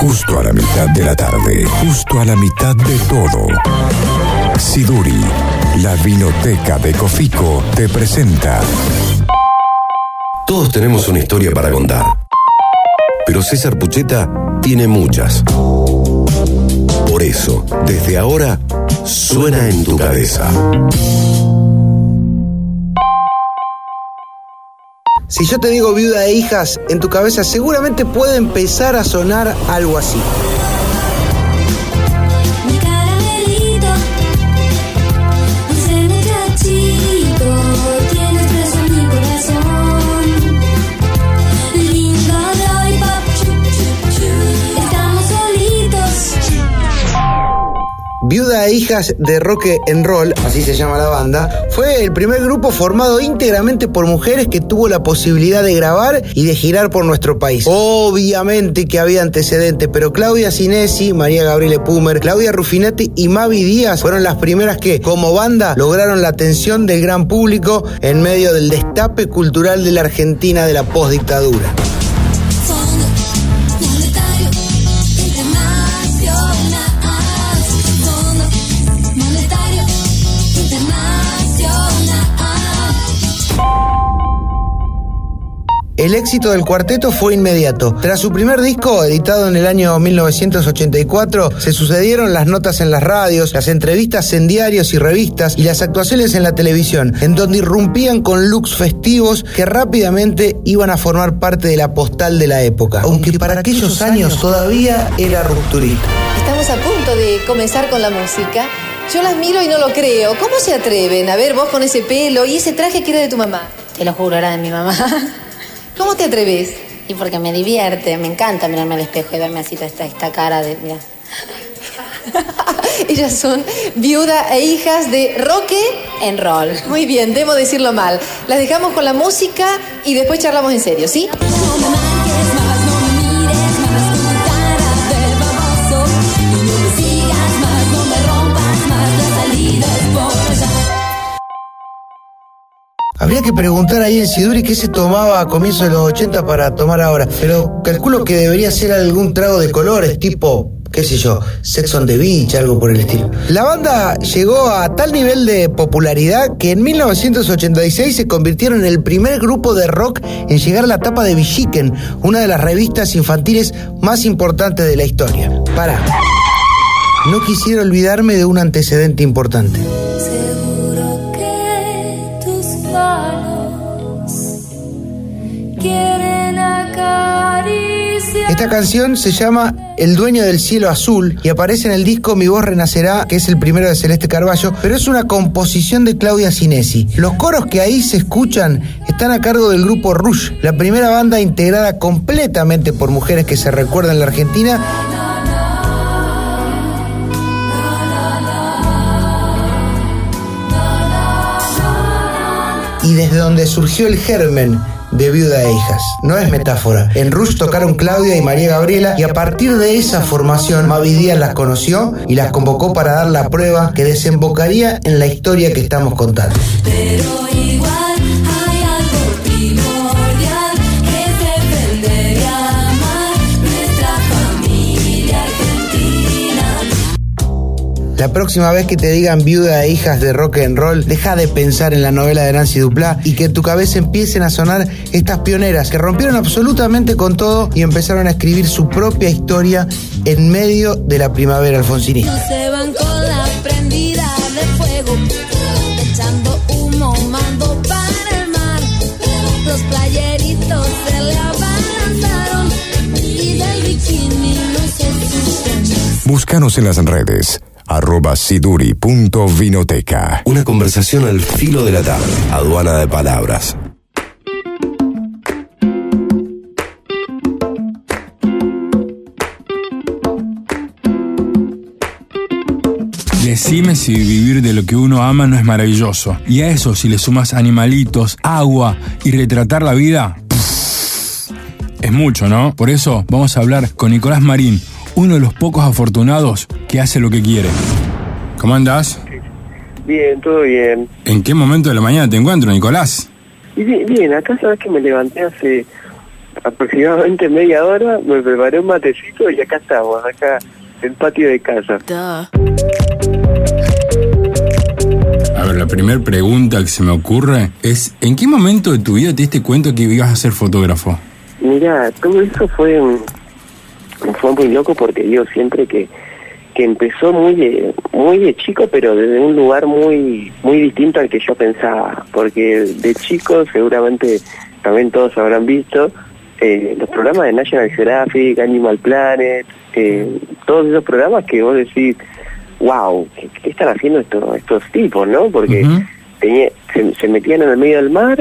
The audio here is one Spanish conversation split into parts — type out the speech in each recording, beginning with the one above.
justo a la mitad de la tarde, justo a la mitad de todo. Siduri, la vinoteca de Cofico, te presenta. Todos tenemos una historia para contar, pero César Pucheta tiene muchas. Por eso, desde ahora, suena en tu cabeza. Si yo te digo viuda e hijas, en tu cabeza seguramente puede empezar a sonar algo así. Viuda e hijas de Rock and Roll, así se llama la banda, fue el primer grupo formado íntegramente por mujeres que tuvo la posibilidad de grabar y de girar por nuestro país. Obviamente que había antecedentes, pero Claudia Cinesi, María Gabriele Pumer, Claudia Rufinetti y Mavi Díaz fueron las primeras que, como banda, lograron la atención del gran público en medio del destape cultural de la Argentina de la postdictadura. El éxito del cuarteto fue inmediato. Tras su primer disco, editado en el año 1984, se sucedieron las notas en las radios, las entrevistas en diarios y revistas y las actuaciones en la televisión, en donde irrumpían con looks festivos que rápidamente iban a formar parte de la postal de la época, aunque para aquellos años todavía era rupturista. Estamos a punto de comenzar con la música. Yo las miro y no lo creo. ¿Cómo se atreven? A ver, vos con ese pelo y ese traje que era de tu mamá. Te lo juro, era de mi mamá. ¿Cómo te atreves? Y porque me divierte, me encanta mirarme al espejo y verme así, esta, esta cara de. Mira. Ellas son viuda e hijas de Roque. En rol. Muy bien, debo decirlo mal. Las dejamos con la música y después charlamos en serio, ¿sí? Habría que preguntar ahí en Siduri qué se tomaba a comienzos de los 80 para tomar ahora, pero calculo que debería ser algún trago de colores, tipo, qué sé yo, Sex on the Beach, algo por el estilo. La banda llegó a tal nivel de popularidad que en 1986 se convirtieron en el primer grupo de rock en llegar a la tapa de Villiquen, una de las revistas infantiles más importantes de la historia. Para. No quisiera olvidarme de un antecedente importante. Esta canción se llama El dueño del cielo azul y aparece en el disco Mi voz renacerá, que es el primero de Celeste Carballo, pero es una composición de Claudia Cinesi. Los coros que ahí se escuchan están a cargo del grupo Rush, la primera banda integrada completamente por mujeres que se recuerdan en la Argentina desde donde surgió el germen de Viuda e Hijas. No es metáfora. En Rush tocaron Claudia y María Gabriela y a partir de esa formación Mavi Díaz las conoció y las convocó para dar la prueba que desembocaría en la historia que estamos contando. La próxima vez que te digan viuda e hijas de rock and roll, deja de pensar en la novela de Nancy Duplá y que en tu cabeza empiecen a sonar estas pioneras que rompieron absolutamente con todo y empezaron a escribir su propia historia en medio de la primavera alfonsinista. No se van con la prendida de fuego, echando humo, mando para el mar. Los playeritos se le abalanzaron y del bikini no se escucha más. Búscanos en las redes. Arroba siduri.vinoteca. Una conversación al filo de la tarde. Aduana de palabras. Decime si vivir de lo que uno ama no es maravilloso. Y a eso, si le sumas animalitos, agua y retratar la vida, pff, es mucho, ¿no? Por eso vamos a hablar con Nicolás Marín, uno de los pocos afortunados que hace lo que quiere. ¿Cómo andás? Bien, todo bien. ¿En qué momento de la mañana te encuentro, Nicolás? Y bien, bien, acá sabes que me levanté hace aproximadamente media hora, me preparé un matecito y acá estamos, acá en el patio de casa. A ver, la primera pregunta que se me ocurre es, ¿en qué momento de tu vida te diste cuenta que ibas a ser fotógrafo? Mira, todo eso fue, fue muy loco porque yo siempre que, que empezó muy de, muy de chico, pero desde un lugar muy muy distinto al que yo pensaba, porque de chico seguramente también todos habrán visto eh, los programas de National Geographic, Animal Planet, eh, todos esos programas que vos decís, wow, ¿qué, qué están haciendo estos, estos tipos, no? Porque tenía- se, se metían en el medio del mar,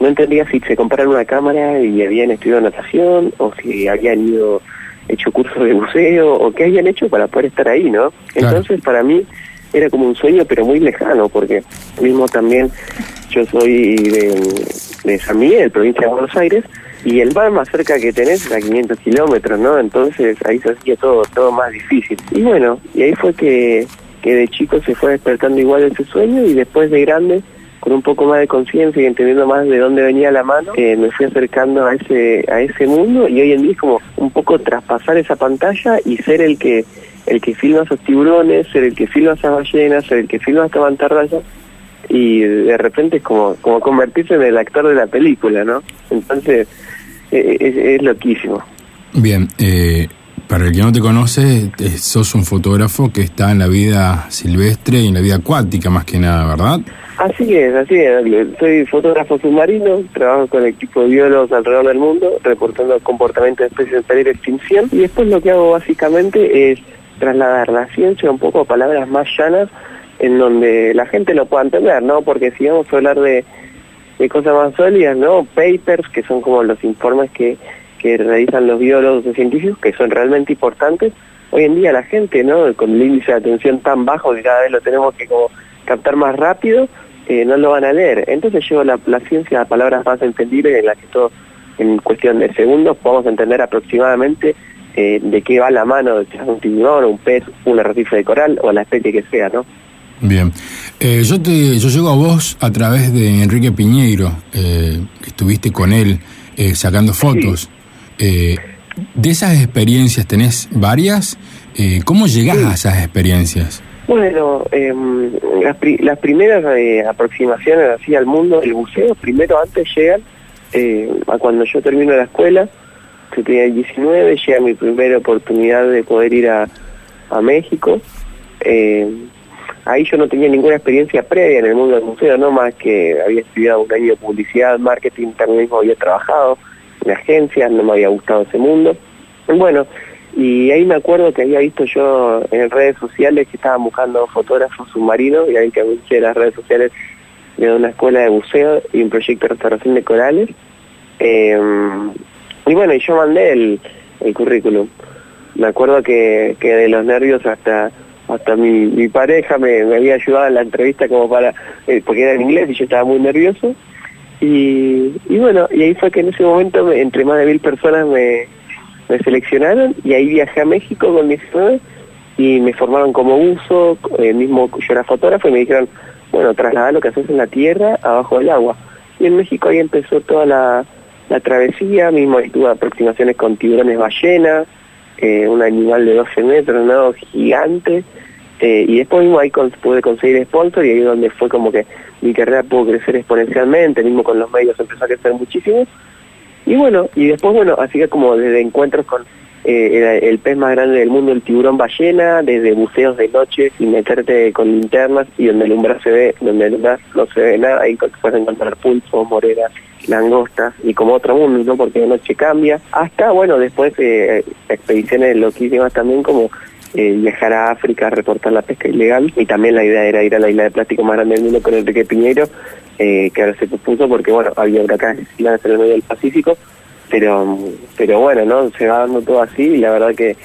no entendía si se compraron una cámara y habían estudiado natación, o si habían ido, hecho cursos de buceo, o qué habían hecho para poder estar ahí, ¿no? Claro. Entonces, para mí, era como un sueño, pero muy lejano, porque mismo también yo soy de, de San Miguel, provincia de Buenos Aires, y el mar más cerca que tenés es a 500 kilómetros, ¿no? Entonces ahí se hacía todo, todo más difícil. Y bueno, y ahí fue que, que de chico se fue despertando igual ese sueño y después de grande, con un poco más de conciencia y entendiendo más de dónde venía la mano, eh, me fui acercando a ese, a ese mundo y hoy en día es como un poco traspasar esa pantalla y ser el que el que filma esos tiburones, ser el que filma esas ballenas, ser el que filma esta mantarraya y de repente es como, como convertirse en el actor de la película, ¿no? Entonces eh, es, es loquísimo. Bien, eh, para el que no te conoce, eh, sos un fotógrafo que está en la vida silvestre y en la vida acuática más que nada, ¿verdad? Así es, así es. Soy fotógrafo submarino, trabajo con equipos de biólogos alrededor del mundo, reportando comportamiento de especies en peligro de extinción. Y después lo que hago básicamente es trasladar la ciencia un poco a palabras más llanas, en donde la gente lo pueda entender, ¿no? Porque si vamos a hablar de cosas más sólidas, ¿no? Papers, que son como los informes que, que realizan los biólogos y científicos, que son realmente importantes. Hoy en día la gente, ¿no? Con el índice de atención tan bajo que cada vez lo tenemos que como captar más rápido, eh, no lo van a leer. Entonces llevo la, la ciencia a palabras más entendibles en las que todos, en cuestión de segundos, podamos entender aproximadamente eh, de qué va la mano, de un tiburón, un pez, un arrecife de coral o la especie que sea, ¿no? Bien. Eh, yo te yo llego a vos a través de Enrique Piñeiro, eh, que estuviste con él eh, sacando fotos. Eh, de esas experiencias, ¿tenés varias? Eh, ¿Cómo llegás Sí. a esas experiencias? Bueno, em, las, pri- las primeras eh, aproximaciones así al mundo del buceo, primero antes llegan eh, a cuando yo termino la escuela, que tenía 19, llega mi primera oportunidad de poder ir a, a México. Eh, ahí yo no tenía ninguna experiencia previa en el mundo del buceo, no más que había estudiado un año de publicidad, marketing, también mismo había trabajado en agencias, no me había gustado ese mundo. Bueno, y ahí me acuerdo que había visto yo en redes sociales que estaban buscando fotógrafos submarinos y ahí que anuncié las redes sociales de una escuela de buceo y un proyecto de restauración de corales. Eh, y bueno, y yo mandé el, el currículum. Me acuerdo que, que de los nervios hasta hasta mi, mi pareja me, me había ayudado en la entrevista como para, eh, porque era en inglés y yo estaba muy nervioso. Y, bueno, y ahí fue que en ese momento me- entre más de mil personas me, seleccionaron y ahí viajé a México con 19 y me formaron como buzo, eh, mismo yo era fotógrafo y me dijeron, bueno, trasladar lo que haces en la tierra abajo del agua. Y en México ahí empezó toda la, la travesía, mismo ahí tuve aproximaciones con tiburones ballena, eh, un animal de 12 metros, ¿no? Gigante. Eh, y después mismo ahí con- pude conseguir sponsor y ahí donde fue como que mi carrera pudo crecer exponencialmente, mismo con los medios empezó a crecer muchísimo. Y bueno, y después, bueno, así que como desde encuentros con eh, el, pez más grande del mundo, el tiburón ballena, desde buceos de noche y meterte con linternas y donde el umbral se ve, donde el umbral no se ve nada, ahí puedes encontrar pulpos, moreras, langostas y como otro mundo, ¿no? Porque de noche cambia. Hasta, bueno, después eh, expediciones loquísimas también como eh, viajar a África a reportar la pesca ilegal y también la idea era ir a la isla de plástico más grande del mundo con Enrique Piñero, eh, que ahora se pospuso porque, bueno, había huracanes en el medio del Pacífico, pero pero bueno, ¿no? Se va dando todo así y la verdad que,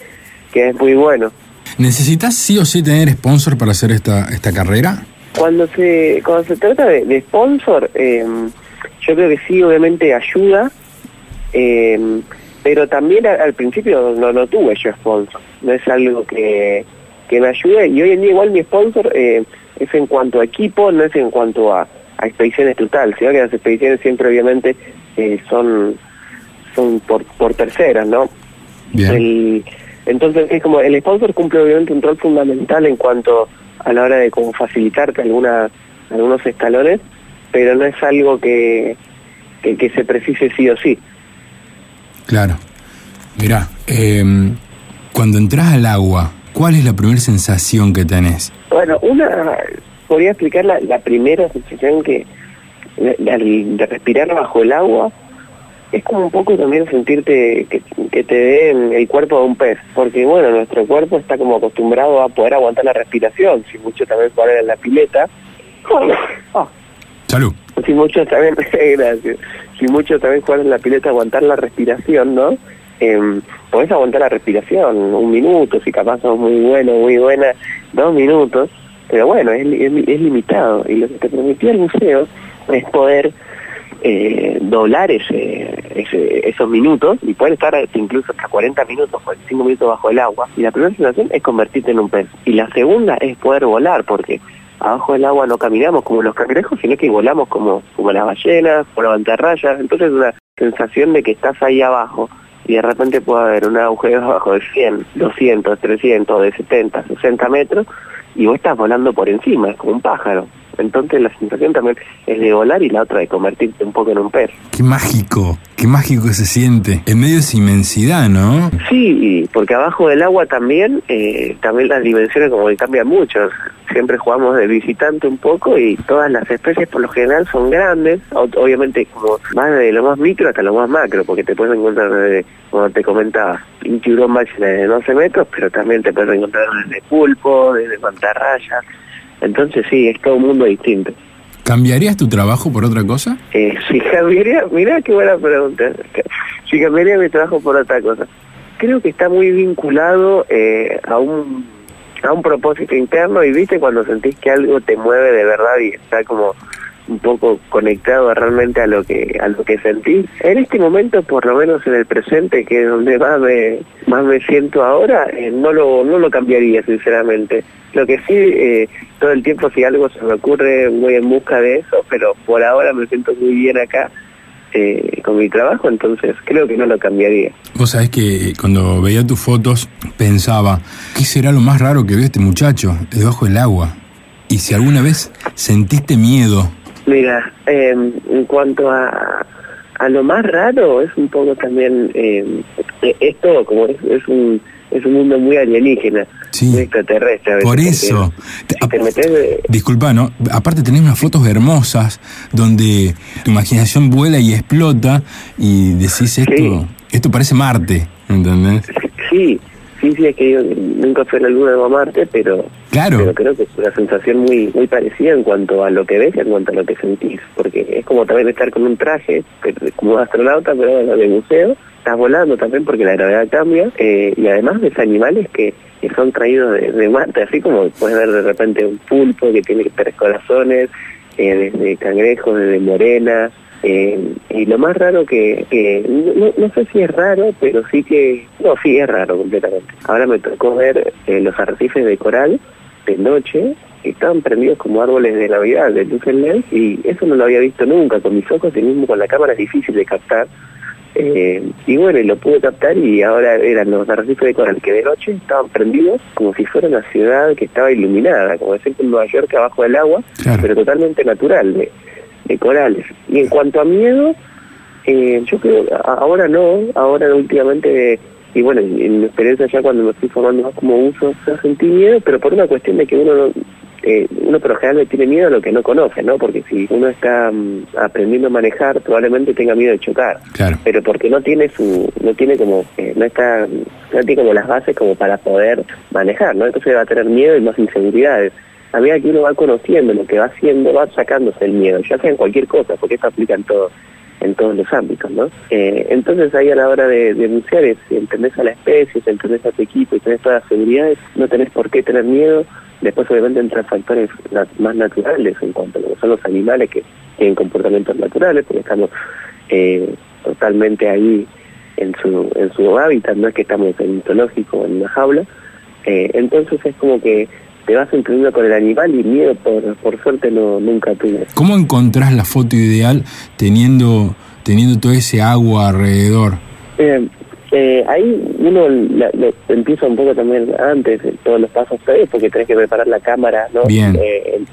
que es muy bueno. ¿Necesitas sí o sí tener sponsor para hacer esta, esta carrera? Cuando se cuando se trata de, de sponsor, eh, yo creo que sí, obviamente ayuda, eh, pero también al principio no, no tuve yo sponsor, no es algo que, que me ayude y hoy en día igual mi sponsor eh, es en cuanto a equipo, no es en cuanto a, a expediciones total, sino que las expediciones siempre obviamente eh, son son por, por terceras, ¿no? Bien. El- entonces es como el sponsor cumple obviamente un rol fundamental en cuanto a la hora de como facilitarte alguna, algunos escalones, pero no es algo que, que, que se precise sí o sí. Claro. Mirá, em, cuando entras al agua, ¿cuál es la primera sensación que tenés? Bueno, una, podría explicar la, la primera sensación que de, de respirar bajo el agua es como un poco también sentirte que, que te den el cuerpo de un pez, porque bueno, nuestro cuerpo está como acostumbrado a poder aguantar la respiración, si mucho también jugar en la pileta. Ah, Salud. si mucho también, gracias, si mucho también jugar en la pileta aguantar la respiración, ¿no? Eh, podés aguantar la respiración un minuto, si capaz sos muy bueno, muy buena, dos minutos, pero bueno, es, es, es limitado y lo que te permitía el museo es poder eh, doblar ese- esos minutos y poder estar incluso hasta 40 minutos, 45 minutos bajo el agua. Y la primera sensación es convertirte en un pez. Y la segunda es poder volar, porque abajo del agua no caminamos como los cangrejos, sino que volamos como, como las ballenas, por la mantarrayas. Entonces es una sensación de que estás ahí abajo y de repente puede haber un agujero abajo de 100, 200, 300, de 70, 60 metros y vos estás volando por encima, es como un pájaro. Entonces la sensación también es de volar y la otra de convertirte un poco en un pez. Qué mágico, qué mágico se siente. En medio de esa inmensidad, ¿no? Sí, porque abajo del agua también, eh, también las dimensiones como que cambian mucho. Siempre jugamos de visitante un poco y todas las especies por lo general son grandes, obviamente como más de lo más micro hasta lo más macro, porque te puedes encontrar desde, como te comentaba, un tiburón máximo de 12 metros, pero también te puedes encontrar desde pulpo, desde mantarraya. Entonces sí, es todo un mundo distinto. ¿Cambiarías tu trabajo por otra cosa? Eh, si cambiaría, mirá qué buena pregunta. Si cambiaría mi trabajo por otra cosa. Creo que está muy vinculado eh, a un a un propósito interno y viste cuando sentís que algo te mueve de verdad y está como un poco conectado realmente a lo que a lo que sentís. En este momento, por lo menos en el presente, que es donde más me más me siento ahora, eh, no lo no lo cambiaría sinceramente. Lo que sí, eh, todo el tiempo si algo se me ocurre voy en busca de eso, pero por ahora me siento muy bien acá eh, con mi trabajo, entonces creo que no lo cambiaría. Vos sabés que cuando veía tus fotos pensaba, ¿qué será lo más raro que vio este muchacho debajo del agua? Y si alguna vez sentiste miedo, Mira, eh, en cuanto a, a lo más raro, es un poco también, eh, esto como es, es un es un mundo muy alienígena, Sí. muy extraterrestre. a veces, por eso... te- Si te metes de- Disculpa, ¿no? Aparte tenés unas fotos hermosas donde tu imaginación vuela y explota y decís esto, Sí. esto parece Marte, ¿entendés? Sí, sí, sí, es que yo nunca fui a la luna de Marte, pero, Claro. pero creo que es una sensación muy muy parecida en cuanto a lo que ves y en cuanto a lo que sentís, porque es como también estar con un traje, como astronauta, pero de museo, estás volando también porque la gravedad cambia, eh, y además ves animales que, que son traídos de, de así como puedes ver de repente un pulpo que tiene tres corazones, eh, desde cangrejos, desde morenas, eh, y lo más raro que, que no, no sé si es raro, pero sí que, no, sí es raro completamente. Ahora me tocó ver eh, los arrecifes de coral de noche, que estaban prendidos como árboles de Navidad, de luz en LED, y eso no lo había visto nunca con mis ojos y mismo con la cámara es difícil de captar. Eh, y bueno, y lo pude captar y ahora eran los arrecifes de coral que de noche estaban prendidos como si fuera una ciudad que estaba iluminada, como decir en Nueva York abajo del agua, Claro. pero totalmente natural, de corales. Y en cuanto a miedo, eh, yo creo, ahora no, ahora últimamente, y bueno, en, mi experiencia ya cuando me fui formando más como uso, yo sentí miedo, pero por una cuestión de que uno no, eh, uno por lo general le tiene miedo a lo que no conoce, ¿no? Porque si uno está mm, aprendiendo a manejar, probablemente tenga miedo de chocar Claro. pero porque no tiene su no tiene como eh, no está no tiene como las bases como para poder manejar no entonces va a tener miedo y más inseguridades a medida que uno va conociendo lo que va haciendo va sacándose el miedo ya sea en cualquier cosa porque esto aplica en todo en todos los ámbitos no Eh, entonces ahí a la hora de, de bucear es si entendés a la especie si entendés a tu equipo y tenés todas las seguridades no tenés por qué tener miedo. Después obviamente entran factores más naturales en cuanto a lo que son los animales que tienen comportamientos naturales porque estamos eh, totalmente ahí en su en su hábitat, no es que estamos en un zoológico en una jaula, eh, entonces es como que te vas entendiendo con el animal y miedo por, por suerte no nunca tuve. ¿Cómo encontrás la foto ideal teniendo, teniendo todo ese agua alrededor? Eh, eh, ahí uno la- empieza un poco también antes, en todos los pasos previos, porque tenés que preparar la cámara, ¿no? Bien. Eh, en,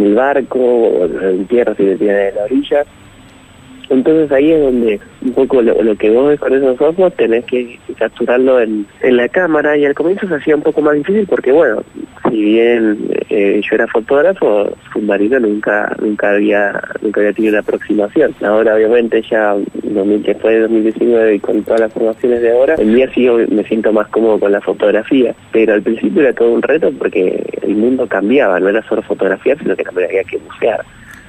en el barco, o en tierra si te tiene de la orilla. Entonces ahí es donde un poco lo, lo que vos ves con esos ojos tenés que capturarlo en, en la cámara y al comienzo se hacía un poco más difícil porque bueno, si bien eh, yo era fotógrafo, Submarino nunca nunca había nunca había tenido una aproximación. Ahora obviamente ya 2000, después de 2019 y con todas las formaciones de ahora, el día sí me siento más cómodo con la fotografía, pero al principio era todo un reto porque el mundo cambiaba, no era solo fotografiar, sino que también había que bucear.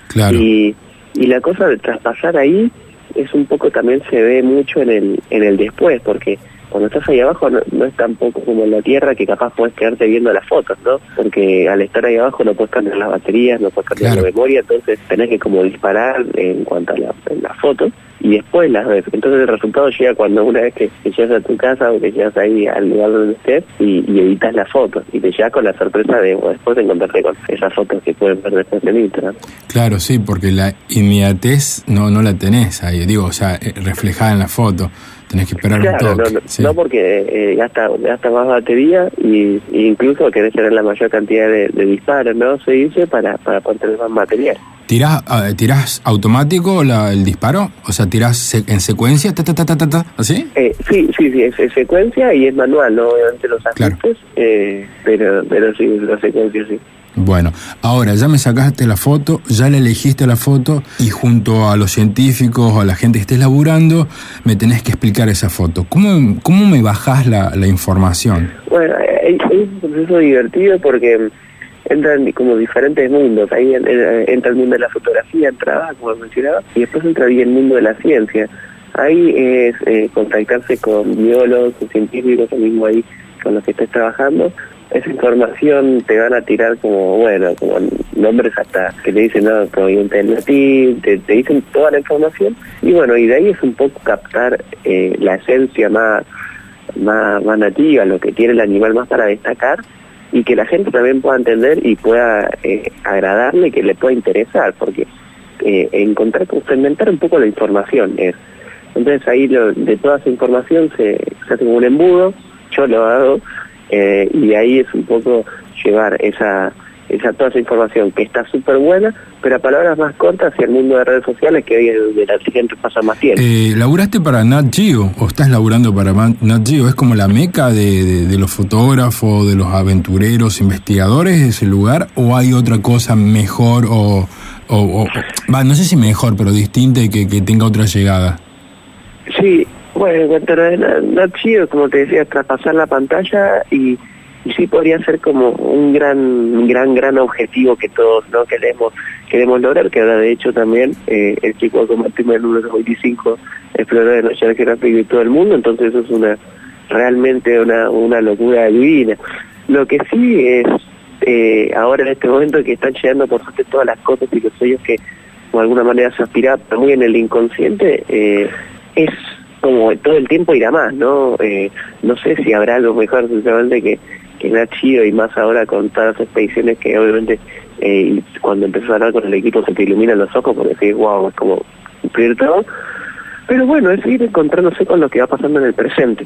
Claro. Y, y la cosa de traspasar ahí es un poco también se ve mucho en el, en el después, porque cuando estás ahí abajo no, no es tampoco como en la tierra que capaz puedes quedarte viendo las fotos, ¿no? Porque al estar ahí abajo no puedes cambiar las baterías, no puedes cambiar Claro. la memoria, entonces tenés que como disparar en cuanto a la- en las fotos y después las ves. Entonces el resultado llega cuando una vez que, llegas a tu casa o que llegas ahí al lugar donde estés y, editas las fotos y te llegas con la sorpresa de bueno, después de encontrarte con esas fotos que pueden ver después en Instagram. Claro, sí, porque la inmediatez no, no la tenés ahí, digo, o sea, eh, reflejada en la foto. Tenés que esperar un Claro, no, toque. no, sí. no porque eh, gasta, gasta más batería y, y incluso querés tener la mayor cantidad de, de disparos, ¿no? Se dice para, para poder tener más material. ¿Tirás, ah, ¿Tirás automático la- el disparo? O sea, ¿tirás se- en secuencia? Ta, ta, ta, ta, ta, ta, ¿Así? Eh, sí, sí, sí, es, es secuencia y es manual, ¿no? Obviamente los Claro. ajustes, eh, pero, pero sí, la secuencia sí. Bueno, ahora ya me sacaste la foto, ya le elegiste la foto y junto a los científicos o a la gente que estés laburando, me tenés que explicar esa foto. ¿Cómo, cómo me bajás la, la información? Bueno, hay un proceso divertido porque entran como diferentes mundos. Ahí en- en- entra el mundo de la fotografía, entraba, como mencionaba, y después entraría el mundo de la ciencia. Ahí es eh, contactarse con biólogos, con científicos, o mismo ahí con los que estés trabajando. Esa información te van a tirar como, bueno, como nombres hasta que te dicen, no, proveniente del latín, te, dicen toda la información. Y bueno, y de ahí es un poco captar eh, la esencia más más, nativa, lo que tiene el animal más para destacar y que la gente también pueda entender y pueda eh, agradarle que le pueda interesar, porque eh, encontrar, complementar un poco la información es. Entonces ahí lo- de toda esa información se, se hace como un embudo, yo lo hago, eh, y de ahí es un poco llevar esa, esa toda esa información que está súper buena, pero a palabras más cortas hacia el mundo de redes sociales que hoy es donde la gente pasa más tiempo. Eh, ¿Laburaste para Nat Geo o estás laburando para Nat Geo? ¿Es como la meca de, de- de los fotógrafos, de los aventureros, investigadores de ese lugar? ¿O hay otra cosa mejor o, o- o- no sé si mejor, pero distinta y que, que tenga otra llegada? Sí, bueno, en cuanto a lo de como te decía, traspasar la pantalla y, sí podría ser como un gran, gran, gran objetivo que todos no queremos queremos lograr, que ahora de hecho también eh, el chico Martín el número 25 exploró de National Geographic de todo el mundo, entonces eso es una realmente una, una locura divina. Lo que sí es eh, ahora en este momento que están llegando por suerte todas las cosas y los sueños que de alguna manera se aspiraba muy en el inconsciente, eh, es como todo el tiempo irá más, ¿no? Eh, no sé si habrá algo mejor sinceramente que, que Nat Geo y más ahora con todas las expediciones que obviamente eh, cuando empezás a hablar con el equipo se te iluminan los ojos porque decís, wow, es como cumplir todo. Pero bueno, es ir encontrándose con lo que va pasando en el presente.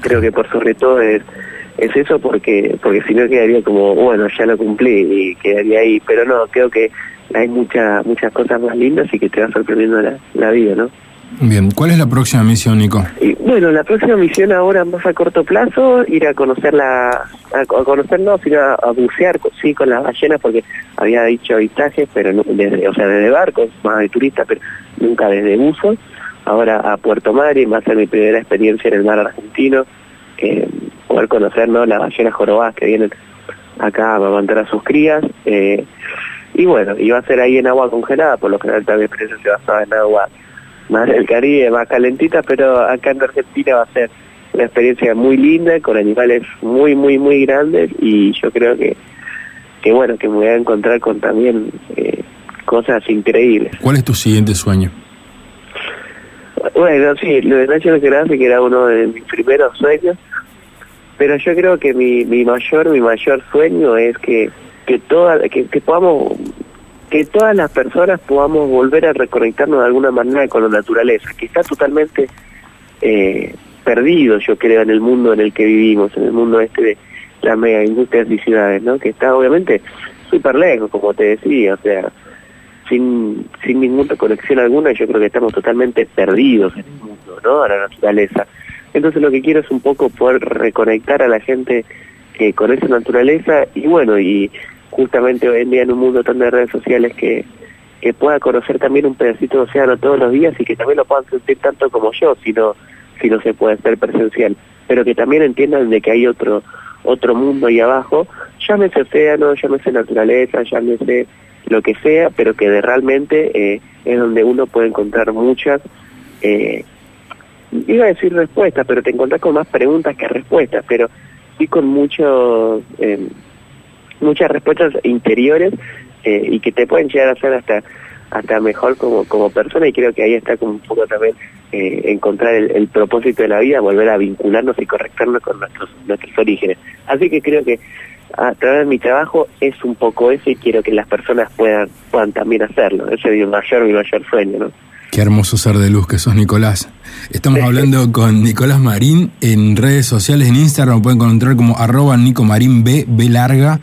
Creo que por sobre todo es, es eso porque porque si no quedaría como, bueno, ya lo cumplí y quedaría ahí. Pero no, creo que hay muchas muchas cosas más lindas y que te va sorprendiendo la, la vida, ¿no? Bien, ¿cuál es la próxima misión, Nico? Y bueno, la próxima misión ahora más a corto plazo, ir a conocer la, a, a conocer no, sino a, a bucear, sí, con las ballenas, porque había dicho avistajes, pero no, desde, o sea, desde barcos, más de turistas, pero nunca desde buzos. Ahora a Puerto Madryn va a ser mi primera experiencia en el mar argentino, eh, poder conocer, ¿no? Las ballenas jorobadas que vienen acá a amamantar a sus crías, eh, y bueno, va a ser ahí en agua congelada, por lo general también experiencia se basaba en agua más del Caribe, más calentita, pero acá en Argentina va a ser una experiencia muy linda, con animales muy, muy, muy grandes y yo creo que, que bueno, que me voy a encontrar con también eh, cosas increíbles. ¿Cuál es tu siguiente sueño? Bueno, sí, lo de National Geographic era uno de mis primeros sueños, pero yo creo que mi, mi mayor, mi mayor sueño es que, que, toda, que, que podamos que todas las personas podamos volver a reconectarnos de alguna manera con la naturaleza, que está totalmente eh, perdidos, yo creo, en el mundo en el que vivimos, en el mundo este de las mega industrias y ciudades, ¿no? Que está obviamente súper lejos, como te decía, o sea, sin, sin ninguna conexión alguna, yo creo que estamos totalmente perdidos en el mundo, ¿no? A la naturaleza. Entonces lo que quiero es un poco poder reconectar a la gente eh, con esa naturaleza y bueno, y justamente hoy en día en un mundo tan de redes sociales que, que pueda conocer también un pedacito de océano todos los días y que también lo puedan sentir tanto como yo, si no, si no se puede ser presencial, pero que también entiendan de que hay otro otro mundo ahí abajo, llámese océano, llámese naturaleza, llámese lo que sea, pero que de realmente eh, es donde uno puede encontrar muchas, eh, iba a decir respuestas, pero te encontrás con más preguntas que respuestas, pero sí con muchos, eh, muchas respuestas interiores eh, y que te pueden llegar a hacer hasta hasta mejor como, como persona y creo que ahí está como un poco también eh, encontrar el, el propósito de la vida, volver a vincularnos y conectarnos con nuestros, nuestros orígenes. Así que creo que a través de mi trabajo es un poco eso y quiero que las personas puedan, puedan también hacerlo. Ese es mi mayor, mi mayor sueño, ¿no? Qué hermoso ser de luz que sos, Nicolás. Estamos hablando con Nicolás Marín en redes sociales, en Instagram lo pueden encontrar como arroba Nico Marín B, B larga,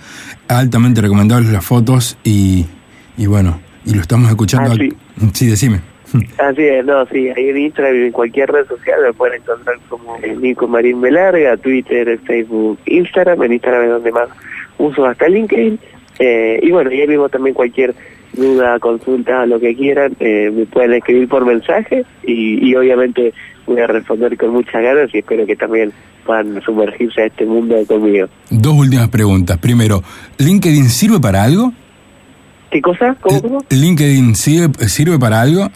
altamente recomendables las fotos y, y bueno, y lo estamos escuchando. Ah, al- sí. sí, decime. Así es, no, sí, ahí en Instagram y en cualquier red social me pueden encontrar como eh, Nico Marín Belarga, Twitter, Facebook, Instagram, en Instagram es donde más uso hasta LinkedIn, eh, y bueno, y ahí mismo también cualquier duda, consulta, lo que quieran, eh, me pueden escribir por mensaje y, y obviamente voy a responder con muchas ganas y espero que también puedan sumergirse a este mundo conmigo. Dos últimas preguntas. Primero, ¿LinkedIn sirve para algo? ¿Qué cosa? ¿Cómo, cómo? ¿LinkedIn sirve, sirve para algo?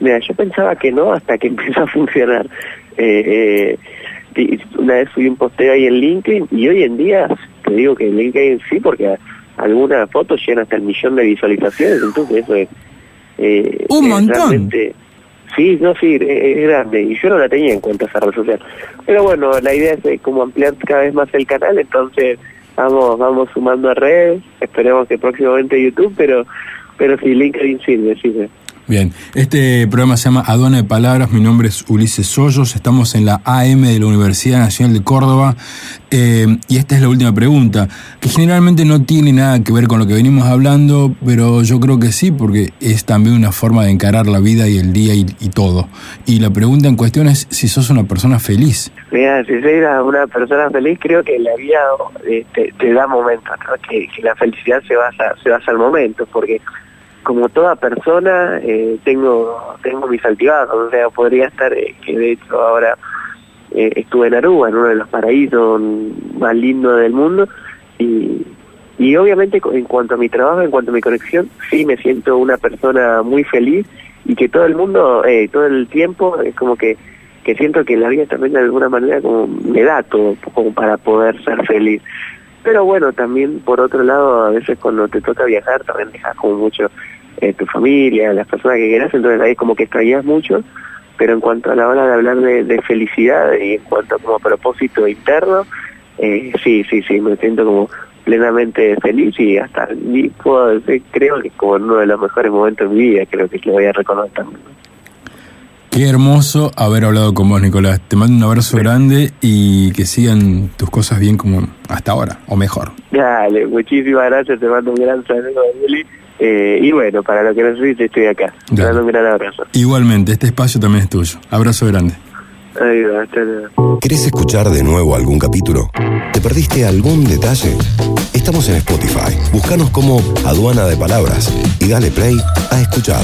Mira, yo pensaba que no hasta que empezó a funcionar. Eh, eh, una vez subí un posteo ahí en LinkedIn y hoy en día te digo que LinkedIn sí, porque algunas fotos llegan hasta el millón de visualizaciones, entonces eso es... eh, ¡Un es montón! realmente- Sí, no, sí, es, es grande y yo no la tenía en cuenta esa red social. Pero bueno, la idea es eh, como ampliar cada vez más el canal, entonces vamos vamos sumando a redes, esperemos que próximamente YouTube, pero pero sí, LinkedIn sirve, sirve. Bien, este programa se llama Aduana de Palabras, mi nombre es Ulises Hoyos, estamos en la AM de la Universidad Nacional de Córdoba eh, y esta es la última pregunta, que generalmente no tiene nada que ver con lo que venimos hablando, pero yo creo que sí, porque es también una forma de encarar la vida y el día y, todo. Y la pregunta en cuestión es si sos una persona feliz. Mira, si soy una, persona feliz, creo que la vida eh, te, da momentos, que, que la felicidad se basa se basa en momentos, porque como toda persona eh, tengo tengo mis altibajos, o sea, podría estar, eh, que de hecho ahora eh, estuve en Aruba, en uno de los paraísos más lindos del mundo, y, y obviamente en cuanto a mi trabajo, en cuanto a mi conexión, sí me siento una persona muy feliz y que todo el mundo, eh, todo el tiempo, es como que que siento que la vida también de alguna manera como me da todo como para poder ser feliz. Pero bueno, también por otro lado, a veces cuando te toca viajar también dejas como mucho eh, tu familia, las personas que quieras, entonces ahí como que extrañas mucho, pero en cuanto a la hora de hablar de, de felicidad y en cuanto a como propósito interno, eh, sí, sí, sí, me siento como plenamente feliz y hasta y puedo decir, creo que es como uno de los mejores momentos de mi vida, creo que lo voy a reconocer también. Qué hermoso haber hablado con vos, Nicolás. Te mando un abrazo grande y que sigan tus cosas bien como hasta ahora, o mejor. Dale, muchísimas gracias, te mando un gran saludo. Eh, y bueno, para lo que necesites estoy acá. Te Dale. mando un gran abrazo. Igualmente, este espacio también es tuyo. Abrazo grande. Adiós, hasta luego. ¿Querés escuchar de nuevo algún capítulo? ¿Te perdiste algún detalle? Estamos en Spotify. Búscanos como Aduana de Palabras y dale play a escuchar.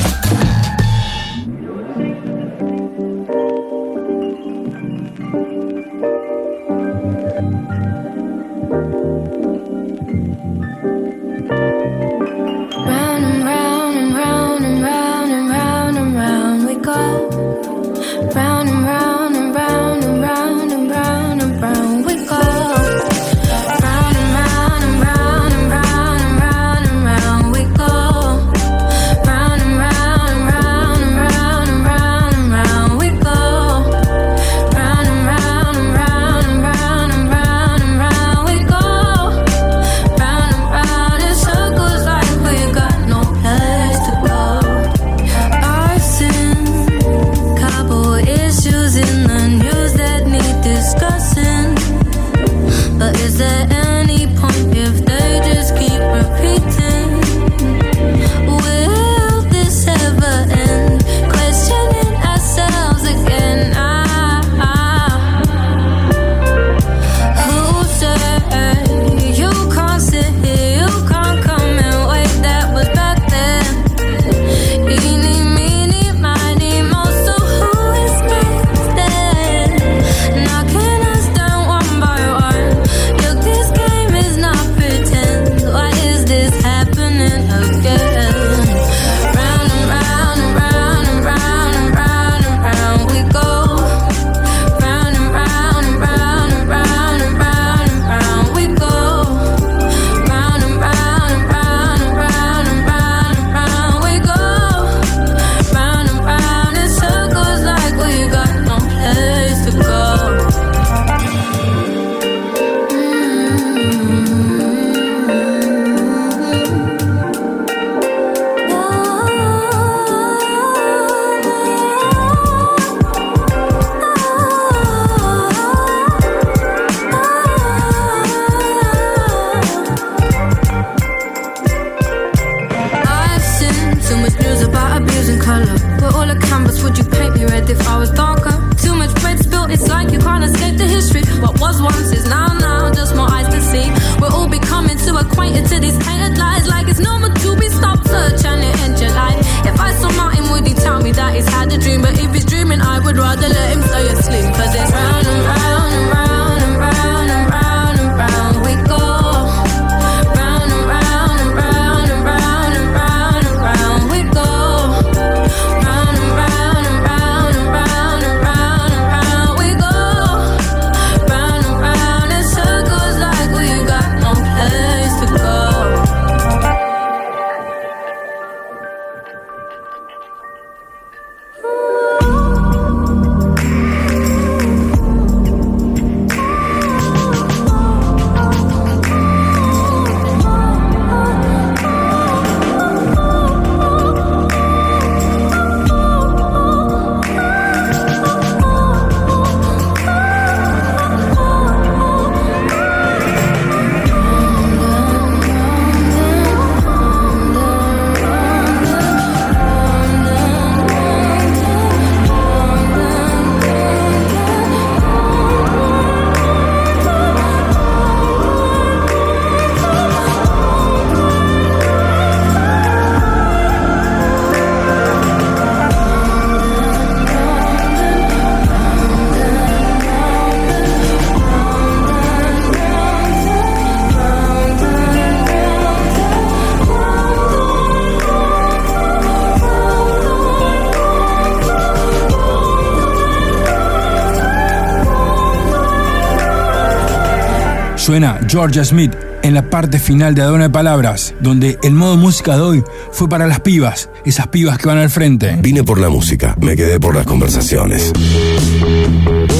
Suena Georgia Smith en la parte final de Adona de Palabras, donde el modo música de hoy fue para las pibas, esas pibas que van al frente. Vine por la música, me quedé por las conversaciones.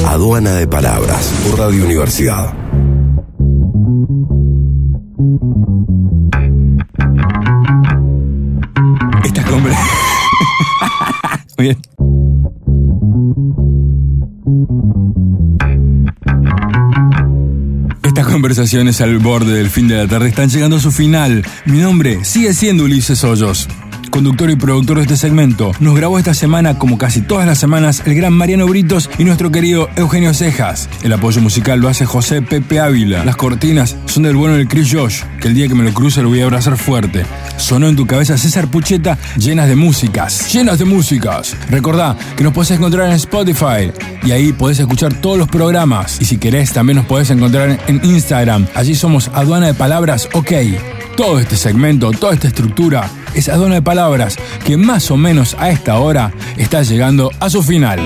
Aduana de Palabras, por Radio Universidad. Esta conver- Bien. Conversaciones al borde del fin de la tarde están llegando a su final. Mi nombre sigue siendo Ulises Hoyos. Conductor y productor de este segmento, nos grabó esta semana, como casi todas las semanas, el gran Mariano Britos y nuestro querido Eugenio Cejas. El apoyo musical lo hace José Pepe Ávila. Las cortinas son del bueno del Chris Josh, que el día que me lo cruce lo voy a abrazar fuerte. Sonó en tu cabeza César Pucheta, llenas de músicas. Llenas de músicas. Recordá que nos podés encontrar en Spotify y ahí podés escuchar todos los programas. Y si querés, también nos podés encontrar en Instagram. Allí somos Aduana de Palabras OK. Todo este segmento, toda esta estructura es Aduana de Palabras que más o menos a esta hora está llegando a su final.